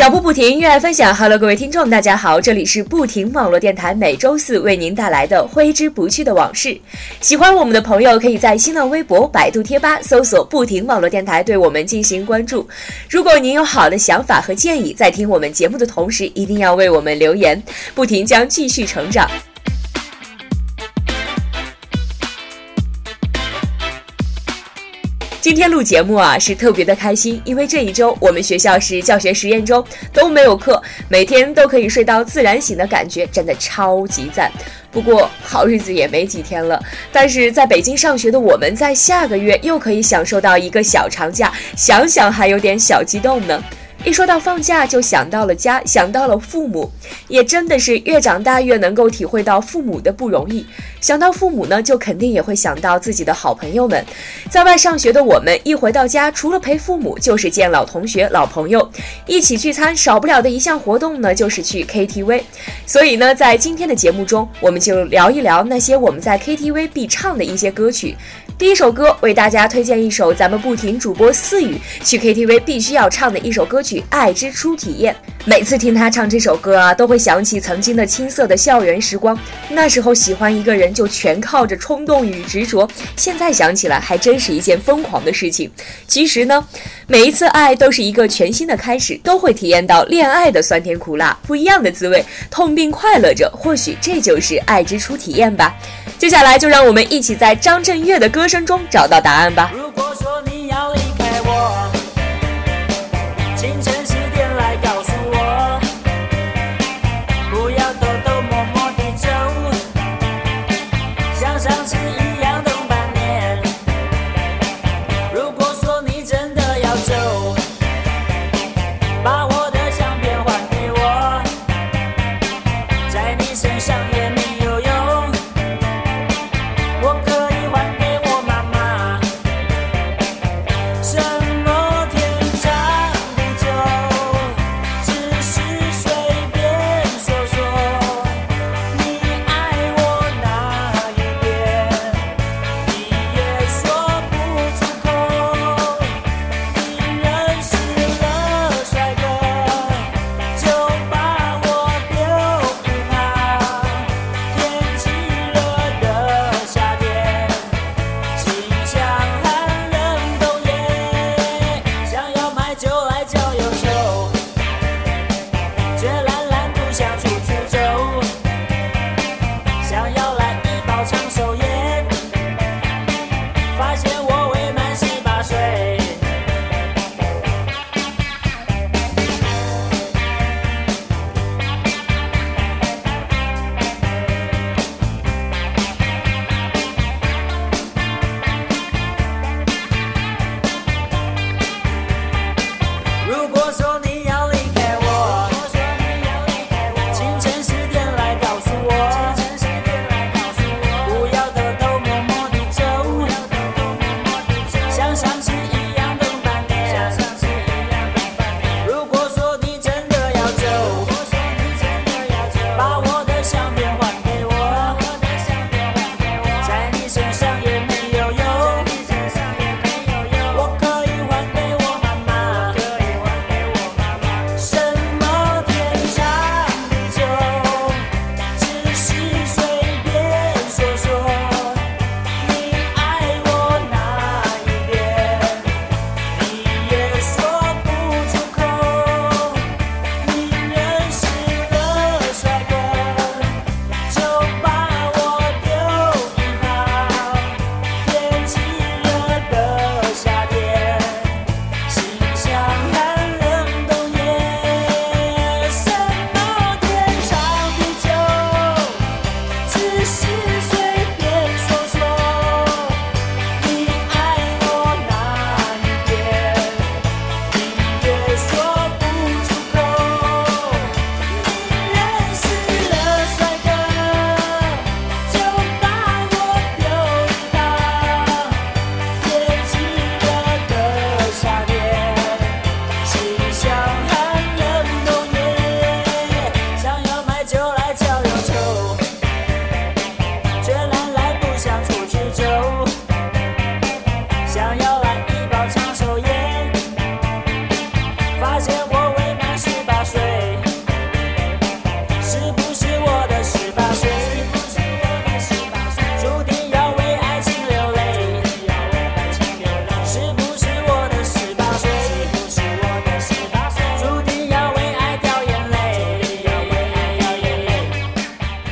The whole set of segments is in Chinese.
脚步不停，热爱分享。Hello，各位听众，大家好，这里是不停网络电台，每周四为您带来的挥之不去的往事。喜欢我们的朋友，可以在新浪微博、百度贴吧搜索“不停网络电台”，对我们进行关注。如果您有好的想法和建议，在听我们节目的同时，一定要为我们留言。不停将继续成长。今天录节目啊，是特别的开心，因为这一周我们学校是教学实验周，都没有课，每天都可以睡到自然醒的感觉，真的超级赞。不过好日子也没几天了，但是在北京上学的我们，在下个月又可以享受到一个小长假，想想还有点小激动呢。一说到放假，就想到了家，想到了父母，也真的是越长大越能够体会到父母的不容易。想到父母呢，就肯定也会想到自己的好朋友们。在外上学的我们，一回到家，除了陪父母，就是见老同学、老朋友，一起聚餐。少不了的一项活动呢，就是去 KTV。所以呢，在今天的节目中，我们就聊一聊那些我们在 KTV 必唱的一些歌曲。第一首歌为大家推荐一首咱们不停主播思雨去 KTV 必须要唱的一首歌曲《爱之初体验》。每次听他唱这首歌啊，都会想起曾经的青涩的校园时光。那时候喜欢一个人就全靠着冲动与执着。现在想起来还真是一件疯狂的事情。其实呢，每一次爱都是一个全新的开始，都会体验到恋爱的酸甜苦辣，不一样的滋味，痛并快乐着。或许这就是爱之初体验吧。接下来就让我们一起在张震岳的歌生中找到答案吧。如果说你要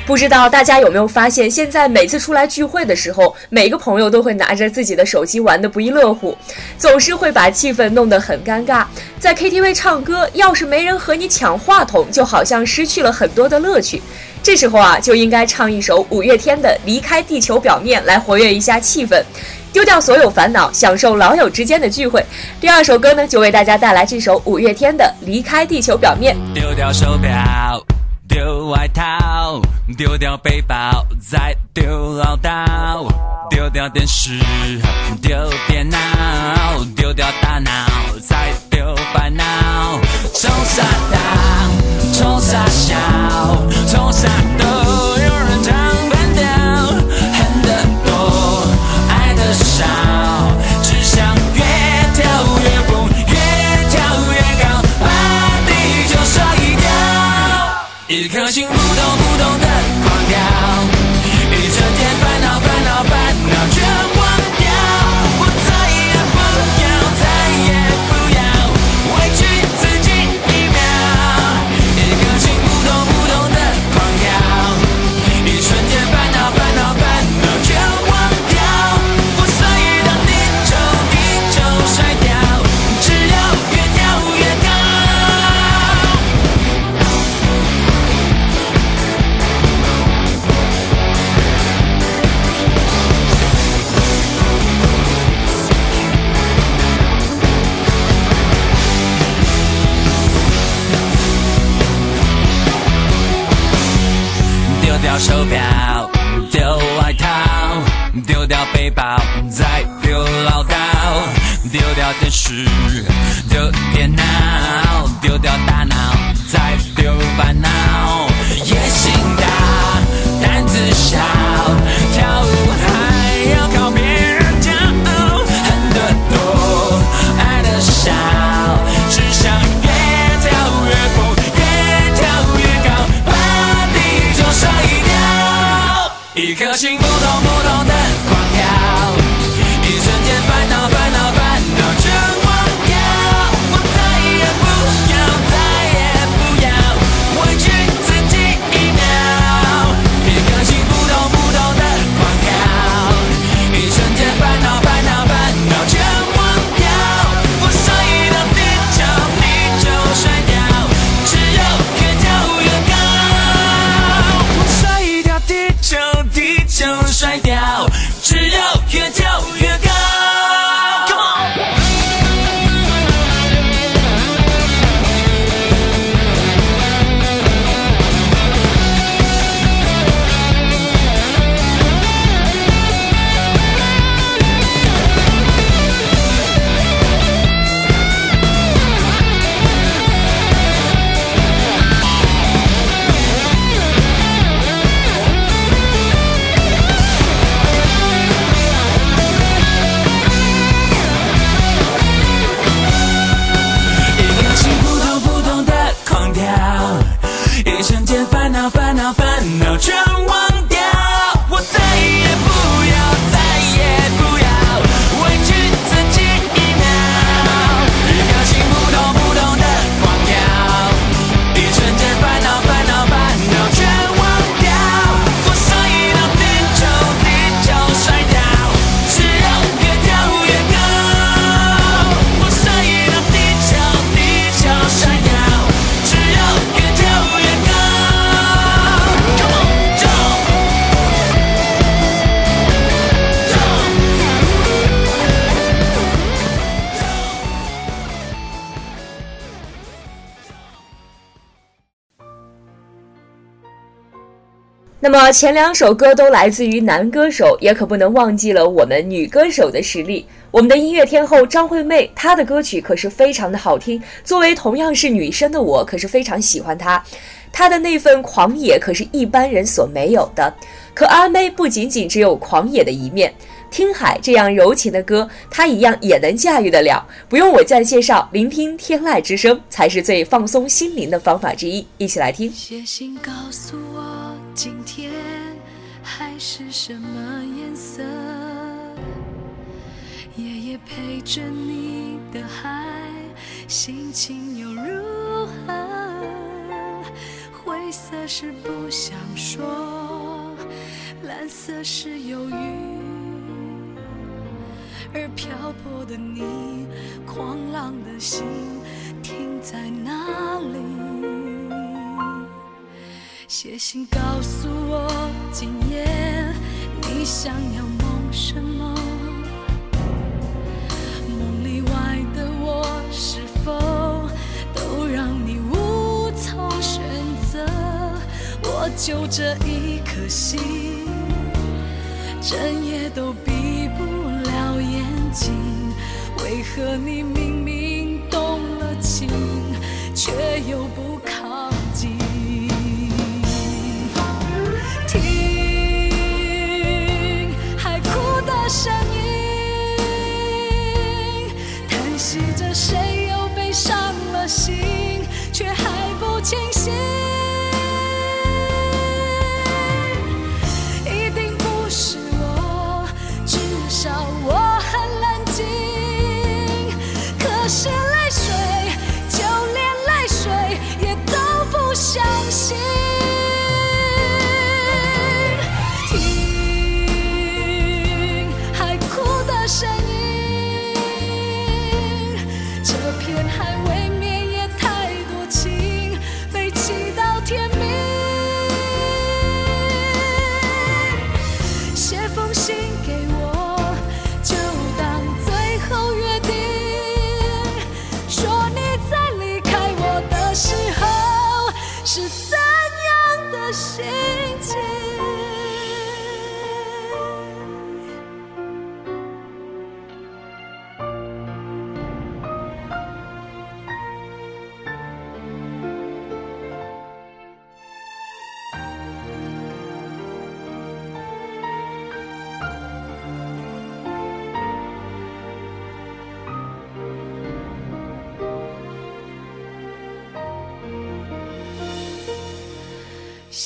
不知道大家有没有发现，现在每次出来聚会的时候，每个朋友都会拿着自己的手机玩得不亦乐乎，总是会把气氛弄得很尴尬。在 KTV 唱歌，要是没人和你抢话筒，就好像失去了很多的乐趣。这时候啊，就应该唱一首五月天的《离开地球表面》来活跃一下气氛，丢掉所有烦恼，享受老友之间的聚会。第二首歌呢，就为大家带来这首五月天的《离开地球表面》。丢掉手表，丢外套，丢掉背包，再丢唠叨，丢掉电视，丢电脑，丢掉大脑，再丢烦恼。表，丢外套，丢掉背包，再丢唠叨，丢掉电视，丢电脑，丢掉大脑，恼那么前两首歌都来自于男歌手，也可不能忘记了我们女歌手的实力。我们的音乐天后张惠妹，她的歌曲可是非常的好听。作为同样是女生的我，可是非常喜欢她。她的那份狂野可是一般人所没有的。可阿妹不仅仅只有狂野的一面，听海这样柔情的歌，她一样也能驾驭得了。不用我再介绍，聆听天籁之声才是最放松心灵的方法之一。一起来听。写信告诉我，今天海是什么颜色？夜夜陪着你的海，心情又如何？灰色是不想说，蓝色是忧郁，漂泊的你，狂浪的心停在哪里？写信告诉我，今夜你想要梦什么？梦里外的我，是否都让你无从选择？我就这一颗心，整夜都闭为何你明明动了情，却又不靠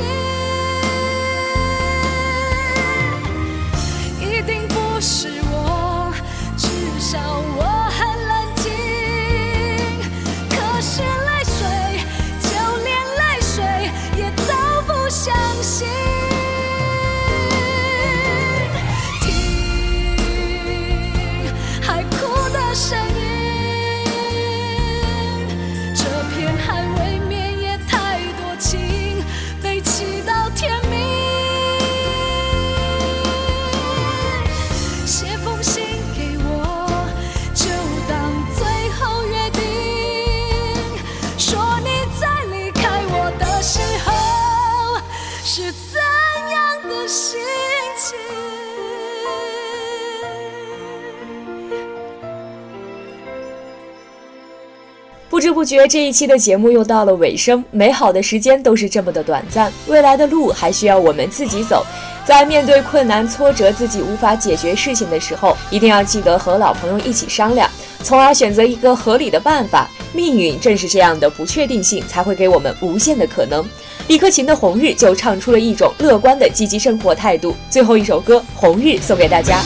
see 不知不觉，这一期的节目又到了尾声。美好的时间都是这么的短暂，未来的路还需要我们自己走。在面对困难、挫折、自己无法解决事情的时候，一定要记得和老朋友一起商量，从而选择一个合理的办法。命运正是这样的不确定性，才会给我们无限的可能。李克勤的《红日》就唱出了一种乐观的积极生活态度。最后一首歌《红日》送给大家。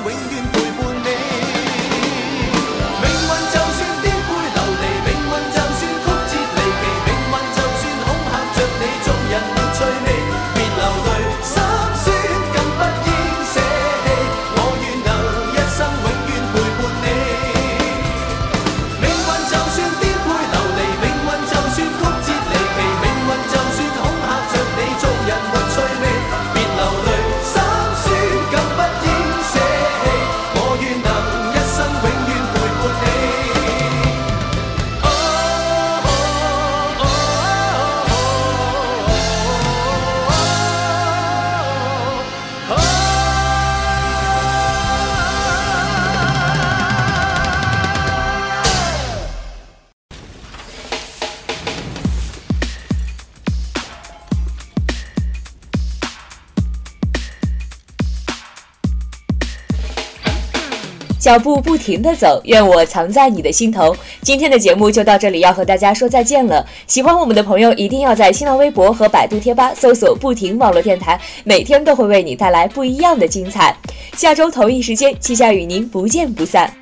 永远脚步不停地走，愿我藏在你的心头。今天的节目就到这里，要和大家说再见了。喜欢我们的朋友一定要在新浪微博和百度贴吧搜索“不停网络电台”，每天都会为你带来不一样的精彩。下周同一时间，气象与您不见不散。